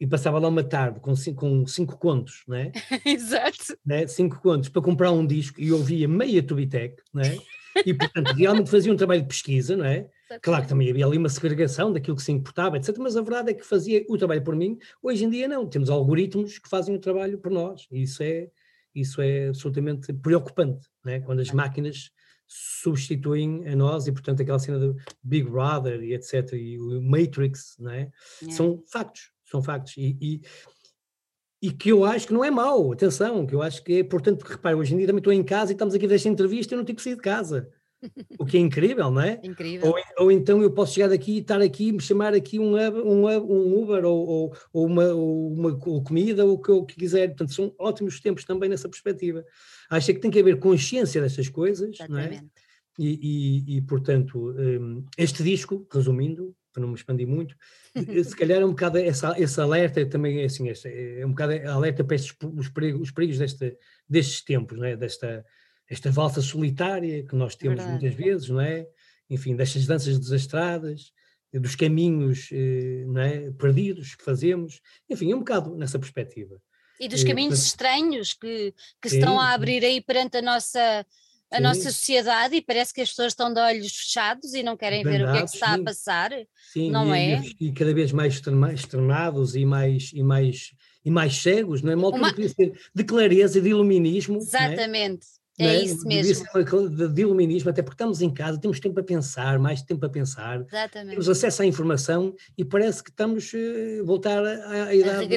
[SPEAKER 2] e passava lá uma tarde com cinco, com cinco contos, né?
[SPEAKER 1] Exato.
[SPEAKER 2] Né? Cinco contos para comprar um disco e ouvia meia Tubitec, né? E, portanto, realmente fazia um trabalho de pesquisa, não é? Claro que também havia ali uma segregação daquilo que se importava, etc. Mas a verdade é que fazia o trabalho por mim. Hoje em dia, não. Temos algoritmos que fazem o trabalho por nós. E isso é, isso é absolutamente preocupante, não é? Quando as máquinas substituem a nós e, portanto, aquela cena do Big Brother e etc. E o Matrix, não é? é. São factos. São factos. E, e e que eu acho que não é mau, atenção, que eu acho que é importante, porque repare, hoje em dia também estou em casa e estamos aqui desta entrevista e eu não tenho que sair de casa. O que é incrível, não é?
[SPEAKER 1] Incrível.
[SPEAKER 2] Ou, ou, então eu posso chegar daqui e estar aqui e me chamar aqui um, um, um Uber ou, ou, ou uma, uma comida ou o que eu quiser. Portanto, são ótimos tempos também nessa perspectiva. Acho que tem que haver consciência destas coisas, Exatamente. não é? E, e, e, portanto, hum, este disco, resumindo, para não me expandir muito, se calhar é um bocado essa, esse alerta também é assim, é um bocado alerta para estes, os, perigos, os perigos deste, destes tempos, não é? desta esta valsa solitária que nós temos Verdade. muitas vezes, não é? Enfim, destas danças desastradas, dos caminhos eh, não é? perdidos que fazemos, enfim, é um bocado nessa perspectiva.
[SPEAKER 1] E dos eh, caminhos estranhos que, que se estão a abrir aí perante a nossa a sim. nossa sociedade e parece que as pessoas estão de olhos fechados e não querem ver o que é que está sim. a passar, não
[SPEAKER 2] e,
[SPEAKER 1] é?
[SPEAKER 2] E, cada vez mais extremados e mais, e mais, e mais cegos, não é? Uma Uma... de clareza, de iluminismo.
[SPEAKER 1] É? Exatamente. É, é isso mesmo.
[SPEAKER 2] De, de iluminismo, até porque estamos em casa, temos tempo a pensar, mais tempo a pensar,
[SPEAKER 1] Exatamente.
[SPEAKER 2] temos acesso à informação e parece que estamos a voltar à, à idade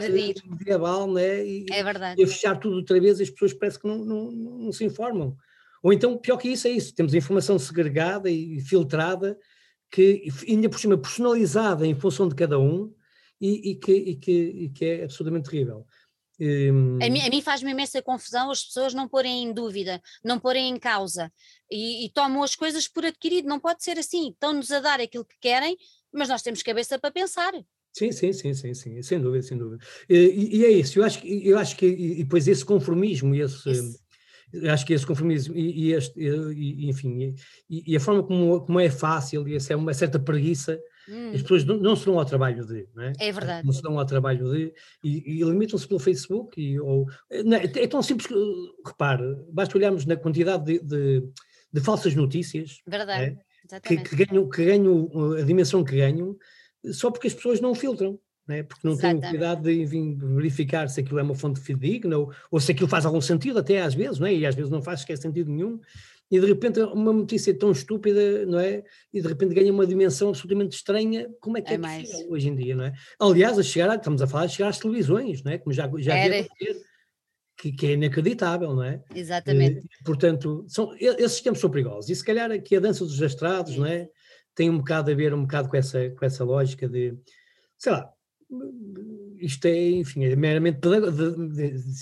[SPEAKER 2] medieval, né? E,
[SPEAKER 1] é verdade.
[SPEAKER 2] E a fechar tudo outra vez, as pessoas parece que não, não, não se informam. Ou então, pior que isso, é isso: temos informação segregada e filtrada, que ainda por cima personalizada em função de cada um, e, e, que, e, que, e que é absolutamente terrível.
[SPEAKER 1] Um... A mim, mim faz-me imensa confusão as pessoas não porem em dúvida, não porem em causa e, e, tomam as coisas por adquirido. Não pode ser assim. Estão-nos a dar aquilo que querem, mas nós temos cabeça para pensar.
[SPEAKER 2] Sim, sim, sim, sim, sim, sem dúvida, sem dúvida. E, e é isso, eu acho, eu acho que e depois esse conformismo, esse, acho que esse conformismo e, e este, e, enfim, e, e, a forma como, como é fácil e essa é uma certa preguiça, hum. as pessoas não, não, se dão ao trabalho de, não é?
[SPEAKER 1] É verdade.
[SPEAKER 2] Não se dão ao trabalho de, e, limitam-se pelo Facebook, e, ou, não, é, é tão simples que, repare, basta olharmos na quantidade de, de, de falsas notícias
[SPEAKER 1] verdade.
[SPEAKER 2] É? Que, que, ganham, que ganham a dimensão que ganham, só porque as pessoas não filtram né? porque não Exatamente. têm cuidado de enfim, verificar se aquilo é uma fonte fidedigna ou, ou se aquilo faz algum sentido, até às vezes, não é? e às vezes não faz sequer sentido nenhum, e de repente uma notícia tão estúpida, não é? E de repente ganha uma dimensão absolutamente estranha, como é que é, é possível hoje em dia, não é? Aliás, a chegar, estamos a falar de chegar às televisões, não é? Como já, já Era... que, que, é inacreditável, não é?
[SPEAKER 1] Exatamente.
[SPEAKER 2] E, portanto, são, esses tempos são perigosos, e se calhar aqui a dança dos astrados, não é? Tem um bocado a ver um bocado com essa, com essa lógica de, sei lá, isto é, enfim, é meramente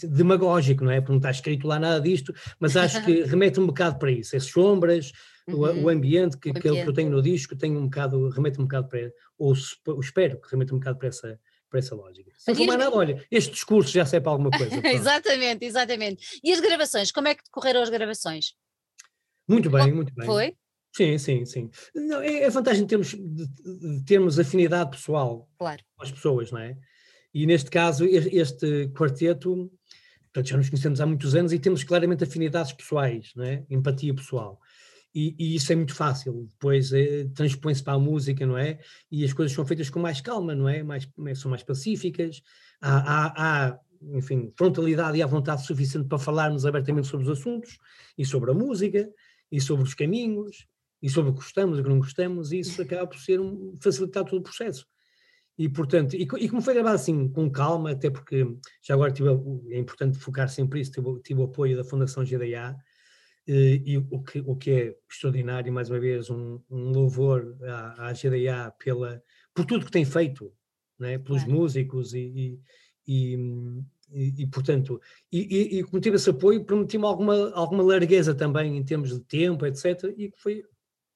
[SPEAKER 2] demagógico, não é? Porque não está escrito lá nada disto, mas acho que remete um bocado para isso, as sombras, uhum. o, ambiente, que, que, que eu tenho no disco, tem um bocado, remete um bocado para, ou, espero que remete um bocado para essa, para essa lógica. Se não mais nada, olha, este discurso já serve para alguma coisa.
[SPEAKER 1] exatamente, exatamente. E as gravações, como é que decorreram as gravações?
[SPEAKER 2] Muito bem, muito bem.
[SPEAKER 1] Foi?
[SPEAKER 2] Sim, sim, sim. Não, é, é vantagem de termos, de, de termos afinidade pessoal
[SPEAKER 1] claro.
[SPEAKER 2] com as pessoas, não é? E neste caso, este quarteto, portanto, já nos conhecemos há muitos anos e temos claramente afinidades pessoais, não é? Empatia pessoal. E, e isso é muito fácil, depois é, transpõe-se para a música, não é? E as coisas são feitas com mais calma, não é? Mais, são mais pacíficas, há, há, há enfim, frontalidade e há vontade suficiente para falarmos abertamente sobre os assuntos e sobre a música e sobre os caminhos e sobre o que gostamos e o que não gostamos, e isso acaba por ser um, facilitar todo o processo. E, portanto, e, e, como foi gravado assim, com calma, até porque já agora tive, é importante focar sempre isso, tive, tive o apoio da Fundação GDA, eh, e o que, o que é extraordinário, mais uma vez, um, um louvor à, à, GDA pela, por tudo que tem feito, né, pelos músicos e, e, e, e, portanto, e, e, como tive esse apoio, permitiu-me alguma, alguma largueza também em termos de tempo, etc. E foi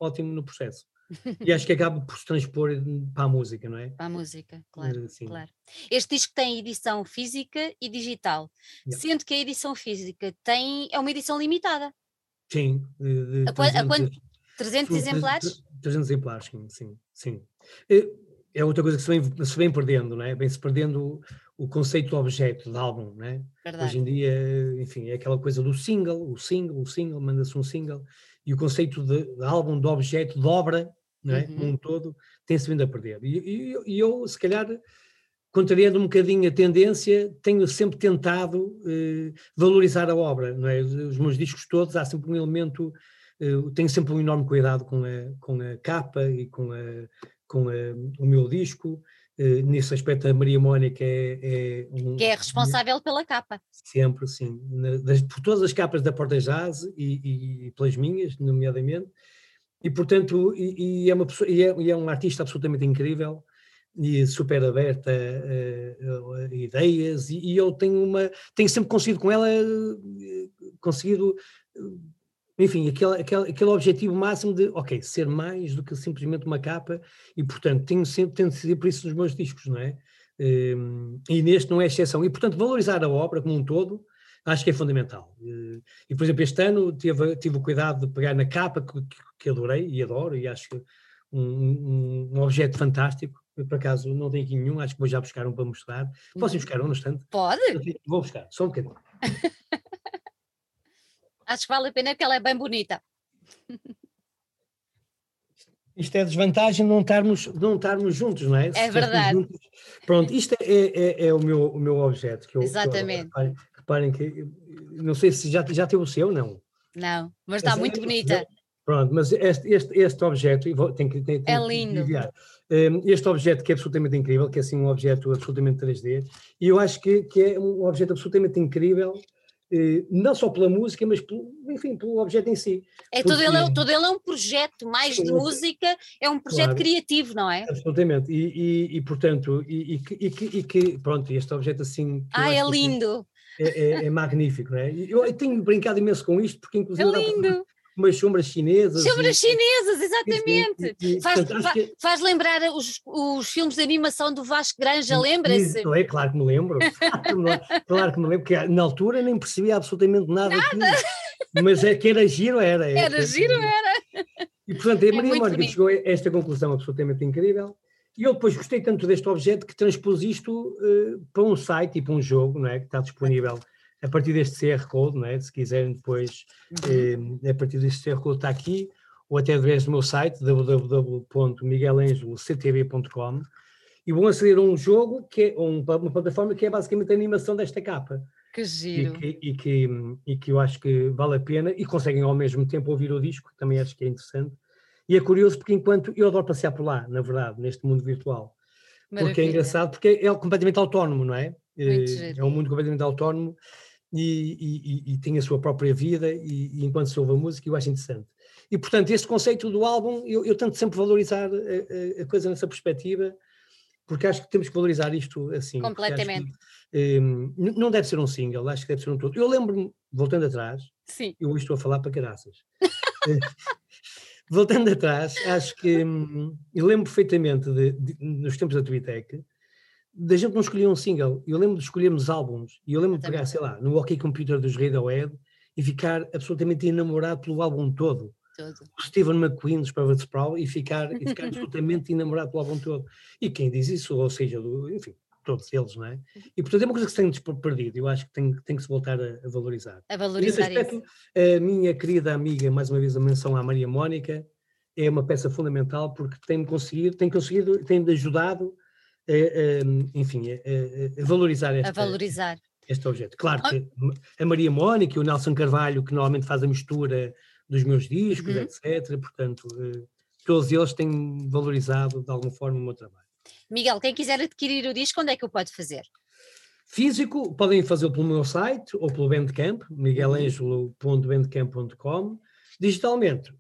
[SPEAKER 2] ótimo no processo. E acho que acaba por se transpor para a música, não é?
[SPEAKER 1] Para a música, claro, uh, claro. Este disco tem edição física e digital, yeah. sendo que a edição física tem, é uma edição limitada.
[SPEAKER 2] Sim.
[SPEAKER 1] De, de a, 300, a quanto? 300 exemplares?
[SPEAKER 2] 300 exemplares, sim, sim. sim. É outra coisa que se vem, se vem perdendo, não é? Vem-se perdendo o, conceito de objeto, de álbum, não é? Verdade. Hoje em dia, enfim, é aquela coisa do single, o single, o single, manda-se um single, e o conceito de, de álbum, de objeto, de obra, não é? Uhum. Um todo, tem-se vindo a perder. E, e, e, eu, se calhar, contrariando um bocadinho a tendência, tenho sempre tentado eh, valorizar a obra, não é? Os meus discos todos, há sempre um elemento, eh, tenho sempre um enorme cuidado com a, com a capa e com a com a, o meu disco. Uh, nesse aspecto, a Maria Mónica é, é
[SPEAKER 1] um, que é responsável pela capa.
[SPEAKER 2] Sempre, sim. Na, das, por todas as capas da Porta Jazz e, e, pelas minhas, nomeadamente. E, portanto, e, e é, uma pessoa, e, é, e é um artista absolutamente incrível e super aberta a, a, a ideias e, e, eu tenho uma tenho sempre conseguido com ela eh, conseguido enfim, aquele, aquele, aquele objetivo máximo de, ok, ser mais do que simplesmente uma capa, e portanto tenho sempre, tento ser por isso nos meus discos, não é? Um, e neste não é exceção. E portanto valorizar a obra como um todo, acho que é fundamental. Eh, e por exemplo, este ano tive, tive o cuidado de pegar na capa, que, que adorei e adoro, e acho que um, um, um objeto fantástico, por acaso não tenho aqui nenhum, acho que vou já buscar um para mostrar. Posso ir buscar um no instante?
[SPEAKER 1] Pode.
[SPEAKER 2] Vou buscar, só um bocadinho.
[SPEAKER 1] Acho que vale a pena porque ela é bem bonita.
[SPEAKER 2] Isto é desvantagem não estarmos, não estarmos juntos, não é?
[SPEAKER 1] É verdade. Juntos,
[SPEAKER 2] pronto, isto é, é, é, o, meu, o meu objeto. Que eu,
[SPEAKER 1] Exatamente.
[SPEAKER 2] Que eu, reparem, reparem, que, não sei se já, já tem o seu, não.
[SPEAKER 1] Não, mas está muito bonita.
[SPEAKER 2] Pronto, mas este, este, este objeto, tem que, tem,
[SPEAKER 1] é lindo. Enviar,
[SPEAKER 2] um, este objeto que é absolutamente incrível, que é assim um objeto absolutamente 3D, e eu acho que, que é um objeto absolutamente incrível não só pela música, mas pelo, enfim, pelo objeto em si.
[SPEAKER 1] É, todo, ele é, todo ele é um projeto, mais de música, é um projeto claro, criativo, não é?
[SPEAKER 2] Absolutamente, e, e, e portanto, e, e, que, e, que, pronto, este objeto assim...
[SPEAKER 1] Ah, é lindo!
[SPEAKER 2] É, é, é, magnífico, não é? Eu, eu tenho brincado imenso com isto, porque inclusive...
[SPEAKER 1] É lindo!
[SPEAKER 2] Umas sombras chinesas.
[SPEAKER 1] Sombras e, chinesas, exatamente. E, e, faz, que... faz, lembrar os, os filmes de animação do Vasco Granja, lembra-se?
[SPEAKER 2] É claro que me lembro. claro que me lembro, porque na altura nem percebia absolutamente nada, nada. Mas é que era giro, era.
[SPEAKER 1] Era, era giro, era.
[SPEAKER 2] E portanto, a é Maria Mónica chegou a esta conclusão absolutamente incrível. E eu depois gostei tanto deste objeto que transpus isto uh, para um site e para um jogo, não é? Que está disponível a partir deste QR Code, não é? se quiserem depois, uhum. eh, a partir deste QR Code está aqui, ou até através do meu site, www.miguelangeloctv.com, e vão aceder a um jogo, que é um, uma plataforma que é basicamente a animação desta capa.
[SPEAKER 1] Que giro.
[SPEAKER 2] E que, e que, e que eu acho que vale a pena, e conseguem ao mesmo tempo ouvir o disco, que também acho que é interessante. E é curioso porque enquanto eu adoro passear por lá, na verdade, neste mundo virtual. Maravilha. Porque é engraçado, porque é completamente autónomo, não é?
[SPEAKER 1] Eh,
[SPEAKER 2] é um mundo completamente autónomo e, e, e, tem a sua própria vida e, e, enquanto se ouve a música eu acho interessante. E portanto este conceito do álbum, eu, eu tento sempre valorizar a, a, coisa nessa perspectiva, porque acho que temos que valorizar isto assim.
[SPEAKER 1] Completamente.
[SPEAKER 2] Que, um, não deve ser um single, acho que deve ser um todo. Eu lembro-me, voltando atrás,
[SPEAKER 1] Sim.
[SPEAKER 2] eu estou a falar para caraças. voltando atrás, acho que hum, eu lembro perfeitamente de, de, nos tempos da Twitec, da gente não escolher um single. Eu lembro de escolhermos álbuns e eu lembro de pegar, sei lá, no OK Computer dos Radiohead e ficar absolutamente enamorado pelo álbum todo. todo. O Stephen McQueen dos Private Sprawl e ficar, e ficar absolutamente enamorado pelo álbum todo. E quem diz isso, ou seja, do, enfim, todos eles, não é? E portanto é uma coisa que se tem perdido, eu acho que tem, tem que se voltar a, a valorizar.
[SPEAKER 1] A valorizar
[SPEAKER 2] aspecto, isso. A minha querida amiga, mais uma vez a menção à Maria Mónica, é uma peça fundamental porque tem conseguido, tem conseguido, tem ajudado enfim, a, a valorizar, esta,
[SPEAKER 1] a valorizar
[SPEAKER 2] este objeto. Claro que a Maria Mónica e o Nelson Carvalho, que normalmente faz a mistura dos meus discos, uhum. etc., portanto, eh, todos eles têm valorizado de alguma forma o meu trabalho.
[SPEAKER 1] Miguel, quem quiser adquirir o disco, onde é que o pode fazer?
[SPEAKER 2] Físico, podem fazê-lo pelo meu site ou pelo Bandcamp, miguelangelo.bandcamp.com. Digitalmente,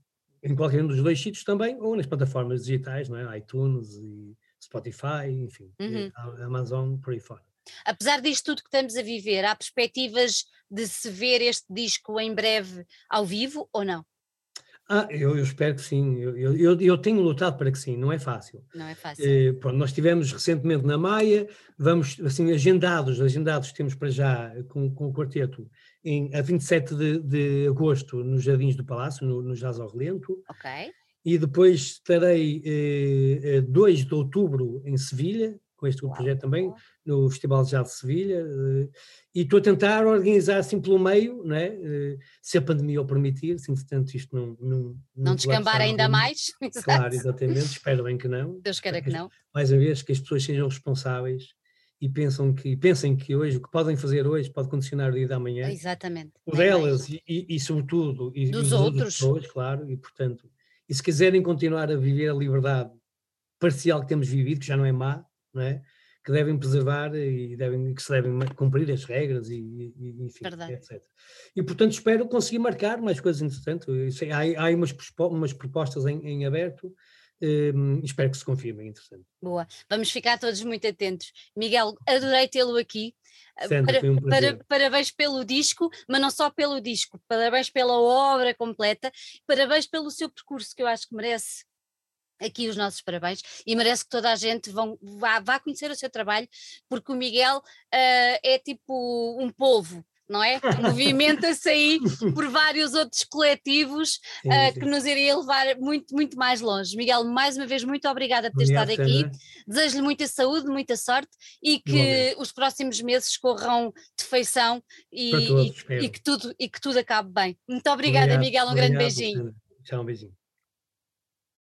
[SPEAKER 2] em qualquer um dos dois sítios também, ou nas plataformas digitais, não é? iTunes e Spotify, enfim, uhum. Amazon, por aí fora.
[SPEAKER 1] Apesar disto tudo que estamos a viver, há perspectivas de se ver este disco em breve ao vivo ou não?
[SPEAKER 2] Ah, eu, eu espero que sim, eu, eu, eu, tenho lutado para que sim, não é fácil.
[SPEAKER 1] Não é fácil. Eh,
[SPEAKER 2] pronto, nós estivemos recentemente na Maia, vamos, assim, agendados, agendados temos para já com, com o quarteto, em, a 27 de, de agosto nos Jardins do Palácio, no, no Jazz ao Relento.
[SPEAKER 1] Ok.
[SPEAKER 2] E depois estarei eh, 2 eh, de outubro em Sevilha, com este Uau. projeto também, no Festival de Jazz de Sevilha, eh, e estou a tentar organizar assim pelo meio, não é? Eh, se a pandemia o permitir, se entretanto isto não... Não,
[SPEAKER 1] não, não descambar ainda mais.
[SPEAKER 2] Claro, exatamente, espero bem que não.
[SPEAKER 1] Deus queira que não.
[SPEAKER 2] Mais uma vez, que as pessoas sejam responsáveis e pensam que, pensem que hoje, o que podem fazer hoje pode condicionar o dia da manhã.
[SPEAKER 1] Exatamente.
[SPEAKER 2] O delas e, e, e, sobretudo, e,
[SPEAKER 1] dos e outros.
[SPEAKER 2] Pessoas, claro, e portanto, e se quiserem continuar a viver a liberdade parcial que temos vivido, que já não é má, não é? que devem preservar e devem, que se devem cumprir as regras e, e enfim, Verdade. etc. E portanto espero conseguir marcar mais coisas interessantes. Há, há umas, umas propostas em, em aberto, um, espero que se confirmem, interessante.
[SPEAKER 1] Boa, vamos ficar todos muito atentos. Miguel, adorei tê-lo aqui.
[SPEAKER 2] Sempre, para, um para,
[SPEAKER 1] parabéns pelo disco, mas não só pelo disco, parabéns pela obra completa, parabéns pelo seu percurso, que eu acho que merece aqui os nossos parabéns e merece que toda a gente vão, vá, vá conhecer o seu trabalho, porque o Miguel uh, é tipo um povo, não é? Movimenta-se aí por vários outros coletivos sim, uh, sim. que nos iria levar muito, muito mais longe. Miguel, mais uma vez, muito obrigada por ter Obrigado, estado aqui. Desejo-lhe muita saúde, muita sorte e que os próximos meses corram de feição e, todos, e, e, que tudo, e que tudo acabe bem. Muito obrigada, obrigado, Miguel. Um obrigado, grande beijinho.
[SPEAKER 2] Tchau, um beijinho.